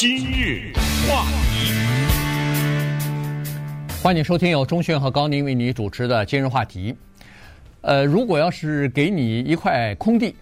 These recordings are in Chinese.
今日话题，欢迎收听由钟迅和高宁为你主持的今日话题。呃，如果要是给你一块空地，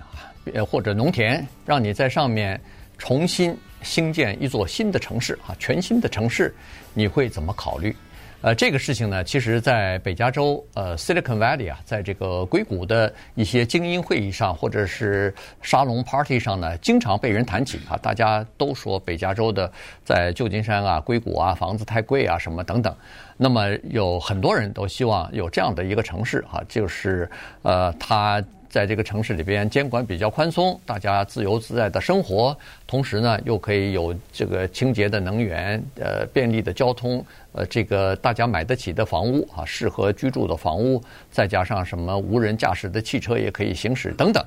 呃或者农田，让你在上面重新兴建一座新的城市啊，全新的城市，你会怎么考虑？呃，这个事情呢，其实，在北加州，呃，Silicon Valley 啊，在这个硅谷的一些精英会议上，或者是沙龙 party 上呢，经常被人谈起啊。大家都说北加州的在旧金山啊、硅谷啊，房子太贵啊，什么等等。那么有很多人都希望有这样的一个城市啊，就是呃，它。在这个城市里边，监管比较宽松，大家自由自在的生活，同时呢，又可以有这个清洁的能源，呃，便利的交通，呃，这个大家买得起的房屋啊，适合居住的房屋，再加上什么无人驾驶的汽车也可以行驶等等，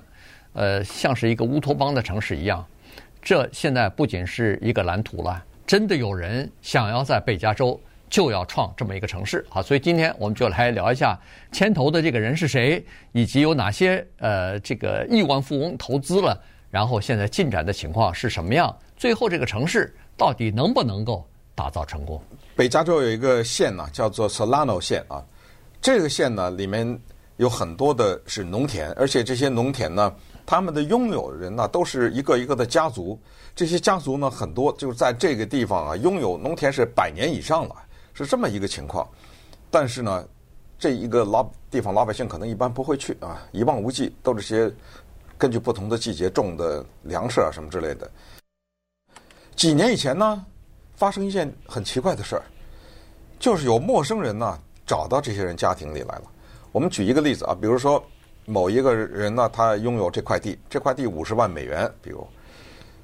呃，像是一个乌托邦的城市一样。这现在不仅是一个蓝图了，真的有人想要在北加州。就要创这么一个城市啊，所以今天我们就来聊一下牵头的这个人是谁，以及有哪些呃这个亿万富翁投资了，然后现在进展的情况是什么样？最后这个城市到底能不能够打造成功？北加州有一个县呢，叫做 Solano 县啊，这个县呢里面有很多的是农田，而且这些农田呢，他们的拥有人呢都是一个一个的家族，这些家族呢很多就是在这个地方啊拥有农田是百年以上了。是这么一个情况，但是呢，这一个老地方老百姓可能一般不会去啊，一望无际，都是些根据不同的季节种的粮食啊什么之类的。几年以前呢，发生一件很奇怪的事儿，就是有陌生人呢找到这些人家庭里来了。我们举一个例子啊，比如说某一个人呢，他拥有这块地，这块地五十万美元，比如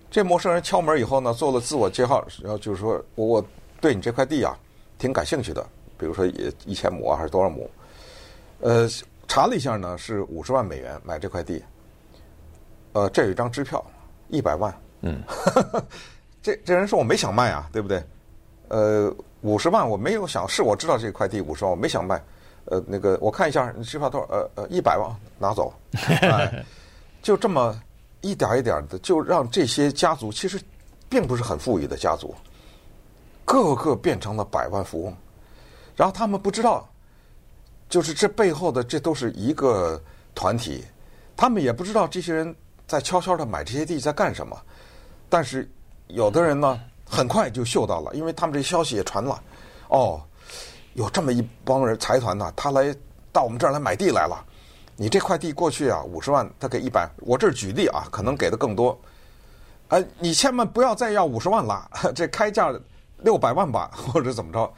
这陌生人敲门以后呢，做了自我介绍，然后就是说我对你这块地啊。挺感兴趣的，比如说也一千亩啊，还是多少亩？呃，查了一下呢，是五十万美元买这块地。呃，这有一张支票，一百万。嗯，这这人说我没想卖啊，对不对？呃，五十万我没有想，是我知道这块地五十万，我没想卖。呃，那个我看一下支票多少？呃呃，一百万拿走。哎，就这么一点一点的，就让这些家族其实并不是很富裕的家族。个个变成了百万富翁，然后他们不知道，就是这背后的这都是一个团体，他们也不知道这些人在悄悄的买这些地在干什么，但是有的人呢，很快就嗅到了，因为他们这消息也传了，哦，有这么一帮人财团呢，他来到我们这儿来买地来了，你这块地过去啊五十万，他给一百，我这儿举例啊，可能给的更多，哎，你千万不要再要五十万了，这开价。六百万吧，或者怎么着，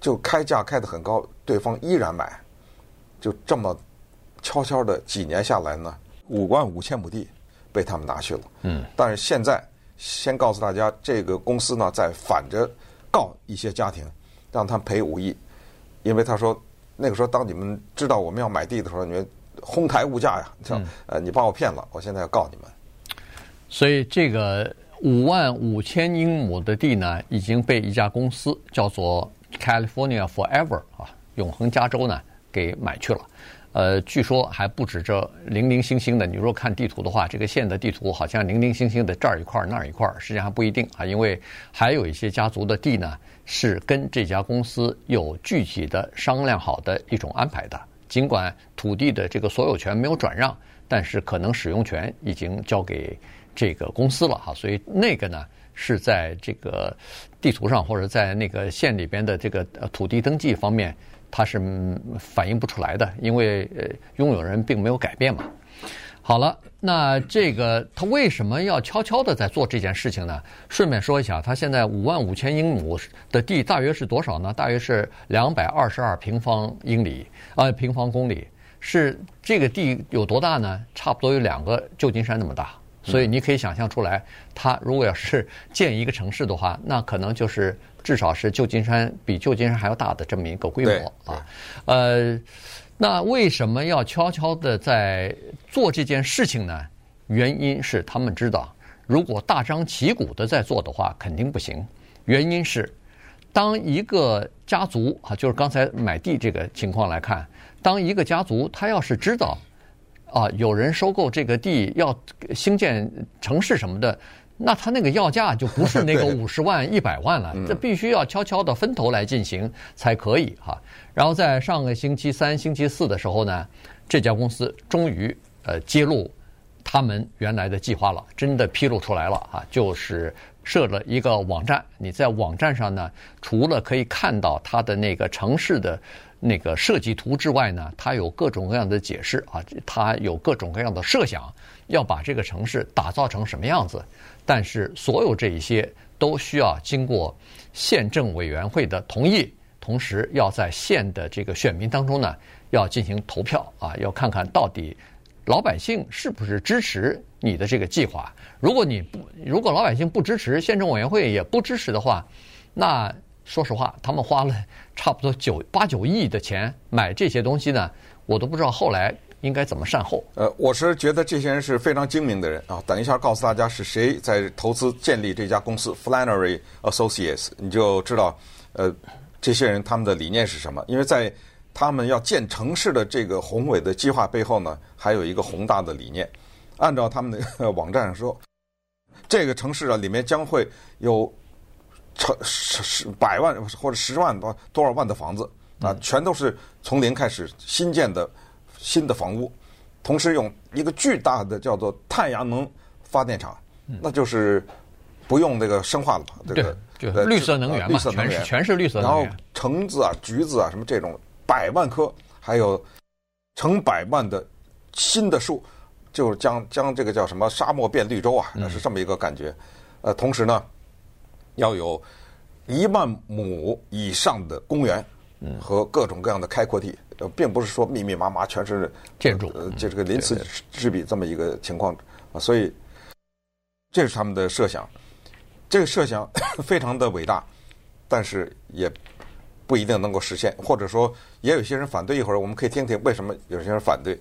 就开价开得很高，对方依然买，就这么悄悄的几年下来呢，五万五千亩地被他们拿去了。嗯，但是现在先告诉大家，这个公司呢在反着告一些家庭，让他们赔五亿，因为他说那个时候当你们知道我们要买地的时候，你们哄抬物价呀，嗯、呃，你把我骗了，我现在要告你们。所以这个。五万五千英亩的地呢，已经被一家公司叫做 California Forever 啊，永恒加州呢给买去了。呃，据说还不止这零零星星的。你如果看地图的话，这个县的地图好像零零星星的这儿一块儿那儿一块儿，实际上还不一定啊，因为还有一些家族的地呢是跟这家公司有具体的商量好的一种安排的。尽管土地的这个所有权没有转让，但是可能使用权已经交给。这个公司了哈，所以那个呢是在这个地图上或者在那个县里边的这个土地登记方面，它是反映不出来的，因为呃拥有人并没有改变嘛。好了，那这个他为什么要悄悄的在做这件事情呢？顺便说一下，他现在五万五千英亩的地大约是多少呢？大约是两百二十二平方英里啊，平方公里。是这个地有多大呢？差不多有两个旧金山那么大。所以你可以想象出来，它如果要是 建一个城市的话，那可能就是至少是旧金山比旧金山还要大的这么一个规模啊。呃，那为什么要悄悄的在做这件事情呢？原因是他们知道，如果大张旗鼓的在做的话，肯定不行。原因是，当一个家族啊，就是刚才买地这个情况来看，当一个家族他要是知道。啊，有人收购这个地要兴建城市什么的，那他那个要价就不是那个 五十万、一百万了，这必须要悄悄的分头来进行才可以哈。然后在上个星期三、星期四的时候呢，这家公司终于呃揭露他们原来的计划了，真的披露出来了啊，就是设了一个网站。你在网站上呢，除了可以看到它的那个城市的那个设计图之外呢，它有各种各样的解释啊，它有各种各样的设想，要把这个城市打造成什么样子。但是所有这一些都需要经过县政委员会的同意，同时要在县的这个选民当中呢，要进行投票啊，要看看到底老百姓是不是支持你的这个计划。如果你不，如果老百姓不支持，县政委员会也不支持的话，那说实话，他们花了差不多九八九亿的钱买这些东西呢，我都不知道后来。应该怎么善后？呃，我是觉得这些人是非常精明的人啊。等一下告诉大家是谁在投资建立这家公司 Flannery Associates，你就知道，呃，这些人他们的理念是什么。因为在他们要建城市的这个宏伟的计划背后呢，还有一个宏大的理念。按照他们的 网站上说，这个城市啊里面将会有成十十百万或者十万多多少万的房子啊，全都是从零开始新建的。新的房屋，同时用一个巨大的叫做太阳能发电厂，那就是不用那个生化了吧，这个对，就绿色能源嘛，绿色能源全是全是绿色能源。然后橙子啊、橘子啊什么这种百万棵，还有成百万的新的树，就将将这个叫什么沙漠变绿洲啊，那是这么一个感觉。呃，同时呢，要有一万亩以上的公园，和各种各样的开阔地。呃，并不是说密密麻麻全是建筑，呃，就这个鳞次栉比这么一个情况啊，所以这是他们的设想，这个设想 非常的伟大，但是也不一定能够实现，或者说也有些人反对。一会儿我们可以听听为什么有些人反对。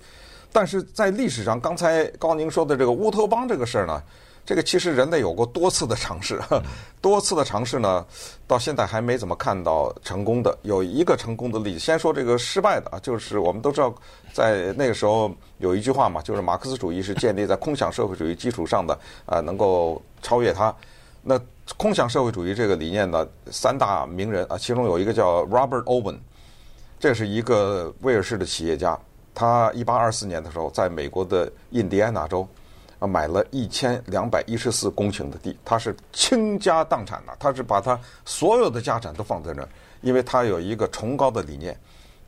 但是在历史上，刚才高宁说的这个乌托邦这个事儿呢？这个其实人类有过多次的尝试，多次的尝试呢，到现在还没怎么看到成功的。有一个成功的例子，先说这个失败的啊，就是我们都知道，在那个时候有一句话嘛，就是马克思主义是建立在空想社会主义基础上的，啊，能够超越它。那空想社会主义这个理念呢，三大名人啊，其中有一个叫 Robert Owen，这是一个威尔士的企业家，他一八二四年的时候在美国的印第安纳州。买了一千两百一十四公顷的地，他是倾家荡产的，他是把他所有的家产都放在那儿，因为他有一个崇高的理念，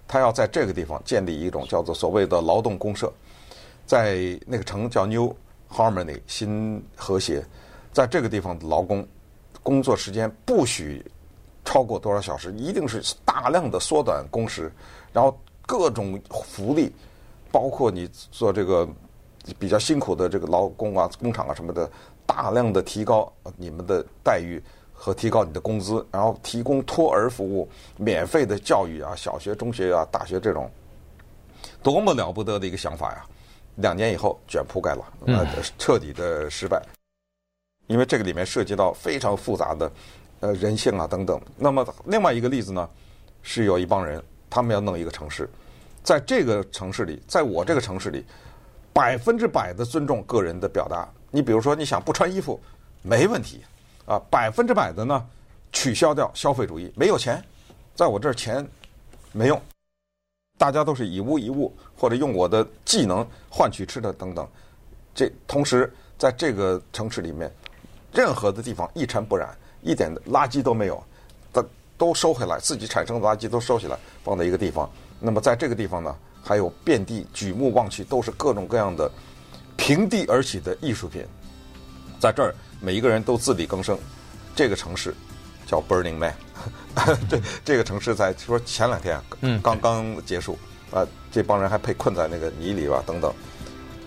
他要在这个地方建立一种叫做所谓的劳动公社，在那个城叫 New Harmony 新和谐，在这个地方的劳工工作时间不许超过多少小时，一定是大量的缩短工时，然后各种福利，包括你做这个。比较辛苦的这个劳工啊，工厂啊什么的，大量的提高你们的待遇和提高你的工资，然后提供托儿服务、免费的教育啊，小学、中学啊、大学这种，多么了不得的一个想法呀！两年以后卷铺盖了，呃，彻底的失败，因为这个里面涉及到非常复杂的呃人性啊等等。那么另外一个例子呢，是有一帮人，他们要弄一个城市，在这个城市里，在我这个城市里。百分之百的尊重个人的表达。你比如说，你想不穿衣服，没问题，啊，百分之百的呢，取消掉消费主义。没有钱，在我这儿钱没用，大家都是以物易物，或者用我的技能换取吃的等等。这同时在这个城市里面，任何的地方一尘不染，一点垃圾都没有，都都收回来，自己产生的垃圾都收起来，放在一个地方。那么在这个地方呢？还有遍地举目望去都是各种各样的平地而起的艺术品，在这儿每一个人都自力更生。这个城市叫 Burning Man，这这个城市在说前两天嗯刚刚结束啊，这帮人还被困在那个泥里吧等等。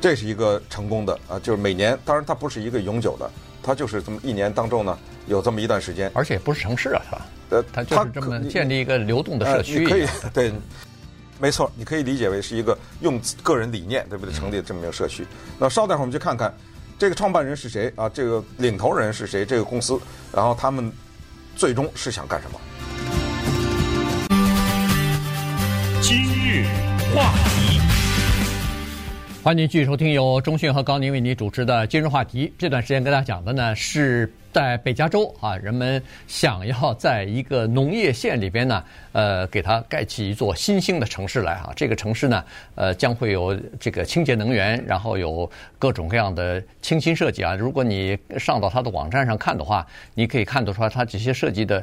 这是一个成功的啊，就是每年当然它不是一个永久的，它就是这么一年当中呢有这么一段时间，而且不是城市啊，是吧？呃，它就是这么建立一个流动的社区，可以对。没错，你可以理解为是一个用个人理念，对不对？成立的这么一个社区。那稍待会儿我们去看看这个创办人是谁啊？这个领头人是谁？这个公司，然后他们最终是想干什么？今日话题，欢迎继续收听由中讯和高宁为你主持的今日话题。这段时间跟大家讲的呢，是在北加州啊，人们想要在一个农业县里边呢，呃，给它盖起一座新兴的城市来啊。这个城市呢，呃，将会有这个清洁能源，然后有各种各样的清新设计啊。如果你上到它的网站上看的话，你可以看得出来它这些设计的。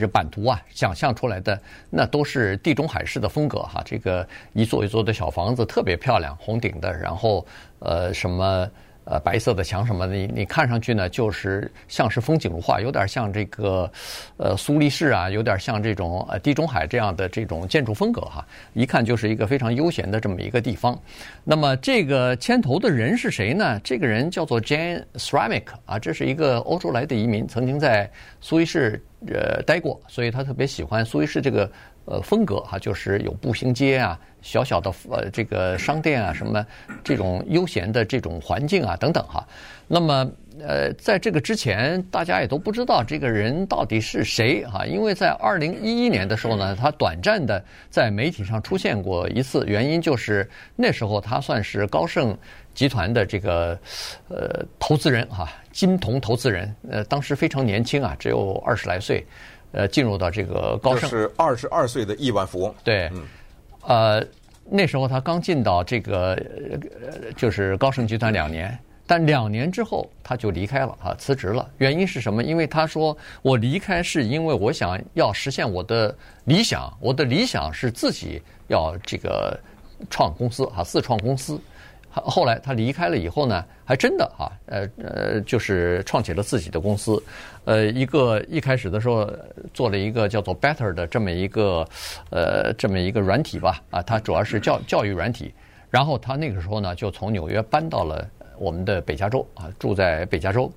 这版图啊，想象出来的那都是地中海式的风格哈。这个一座一座的小房子特别漂亮，红顶的，然后呃什么。呃，白色的墙什么的，你你看上去呢，就是像是风景如画，有点像这个呃苏黎世啊，有点像这种呃地中海这样的这种建筑风格哈，一看就是一个非常悠闲的这么一个地方。那么这个牵头的人是谁呢？这个人叫做 Jane Sramic 啊，这是一个欧洲来的移民，曾经在苏黎世呃待过，所以他特别喜欢苏黎世这个。呃，风格哈，就是有步行街啊，小小的呃这个商店啊，什么这种悠闲的这种环境啊，等等哈。那么呃，在这个之前，大家也都不知道这个人到底是谁哈，因为在二零一一年的时候呢，他短暂的在媒体上出现过一次，原因就是那时候他算是高盛集团的这个呃投资人哈，金童投资人，呃，当时非常年轻啊，只有二十来岁。呃，进入到这个高盛是二十二岁的亿万富翁。对，嗯，呃，那时候他刚进到这个就是高盛集团两年，但两年之后他就离开了啊，辞职了。原因是什么？因为他说我离开是因为我想要实现我的理想，我的理想是自己要这个创公司啊，自创公司。后来他离开了以后呢，还真的啊，呃呃，就是创起了自己的公司，呃，一个一开始的时候做了一个叫做 Better 的这么一个呃这么一个软体吧，啊，它主要是教教育软体。然后他那个时候呢，就从纽约搬到了我们的北加州啊，住在北加州。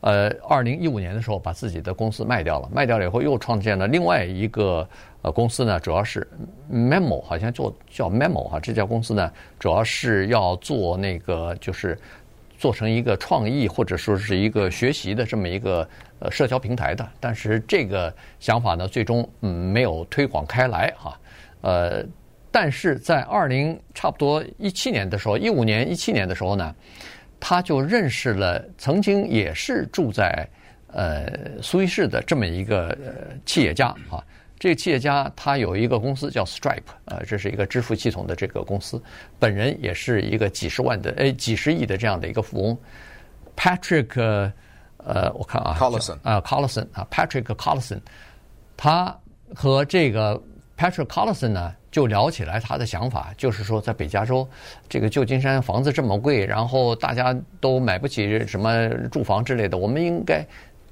呃，二零一五年的时候把自己的公司卖掉了，卖掉了以后又创建了另外一个。呃，公司呢主要是 Memo，好像做叫 Memo 哈，这家公司呢主要是要做那个就是做成一个创意或者说是一个学习的这么一个呃社交平台的，但是这个想法呢最终嗯没有推广开来哈。呃，但是在二零差不多一七年的时候，一五年一七年的时候呢，他就认识了曾经也是住在呃苏伊士的这么一个呃企业家啊。这个企业家他有一个公司叫 Stripe，呃，这是一个支付系统的这个公司，本人也是一个几十万的哎几十亿的这样的一个富翁，Patrick，呃，我看啊，Collison 啊，Collison 啊，Patrick Collison，他和这个 Patrick Collison 呢就聊起来他的想法，就是说在北加州这个旧金山房子这么贵，然后大家都买不起什么住房之类的，我们应该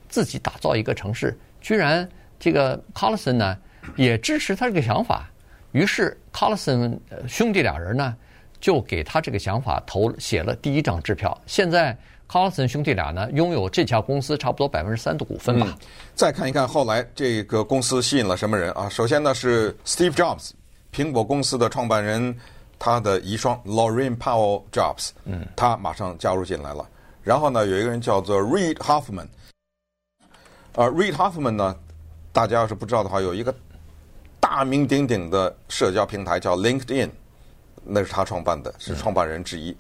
自己打造一个城市，居然。这个 Collison 呢也支持他这个想法，于是 Collison 兄弟俩人呢就给他这个想法投写了第一张支票。现在 Collison 兄弟俩呢拥有这家公司差不多百分之三的股份吧。嗯。再看一看后来这个公司吸引了什么人啊？首先呢是 Steve Jobs，苹果公司的创办人，他的遗孀 Laurene Powell Jobs，嗯，他马上加入进来了。然后呢有一个人叫做 Reid Hoffman，呃，Reid Hoffman 呢。大家要是不知道的话，有一个大名鼎鼎的社交平台叫 LinkedIn，那是他创办的，是创办人之一。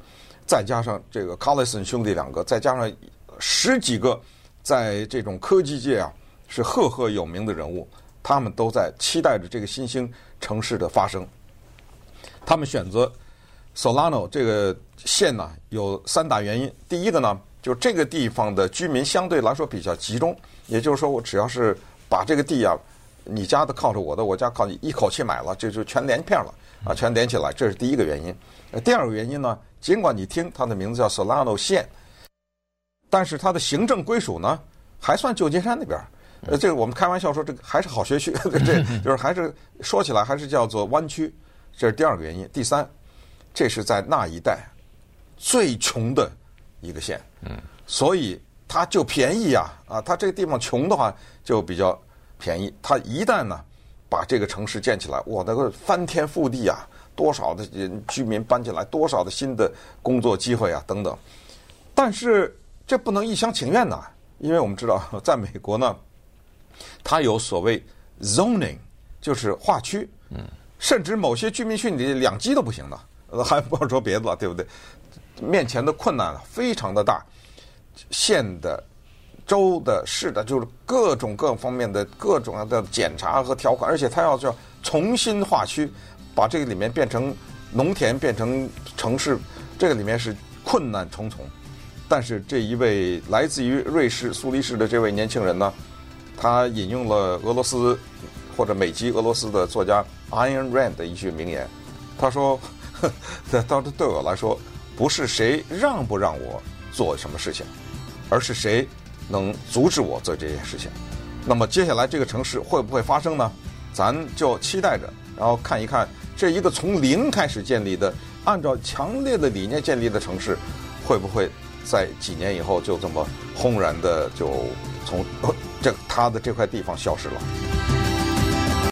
再加上这个 Collison 兄弟两个，再加上十几个在这种科技界啊是赫赫有名的人物，他们都在期待着这个新兴城市的发生。他们选择 Solano 这个县呢，有三大原因。第一个呢，就是这个地方的居民相对来说比较集中，也就是说，我只要是把这个地啊，你家的靠着我的，我家靠你，一口气买了，这就全连片了啊，全连起来，这是第一个原因。第二个原因呢，尽管你听它的名字叫 Solano 县，但是它的行政归属呢，还算旧金山那边。呃，这个我们开玩笑说，这个还是好学区，这就是还是说起来还是叫做湾区，这是第二个原因。第三，这是在那一带最穷的一个县，嗯，所以。它就便宜呀，啊，它这个地方穷的话就比较便宜。它一旦呢把这个城市建起来，哇，那个翻天覆地啊，多少的居民搬进来，多少的新的工作机会啊，等等。但是这不能一厢情愿呐，因为我们知道，在美国呢，它有所谓 zoning，就是划区，嗯，甚至某些居民区你两鸡都不行的，还不要说别的了，对不对？面前的困难非常的大，县的、州的、市的，就是各种各方面的各种的检查和条款，而且他要叫重新划区，把这个里面变成农田，变成城市，这个里面是困难重重。但是这一位来自于瑞士苏黎世的这位年轻人呢，他引用了俄罗斯或者美籍俄罗斯的作家 Ayn Ran 的一句名言，他说：“这当时对我来说，不是谁让不让我做什么事情，而是谁能阻止我做这件事情。那么接下来这个城市会不会发生呢？咱就期待着，然后看一看这一个从零开始建立的、按照强烈的理念建立的城市，会不会。”在几年以后，就这么轰然的就从这它的这块地方消失了。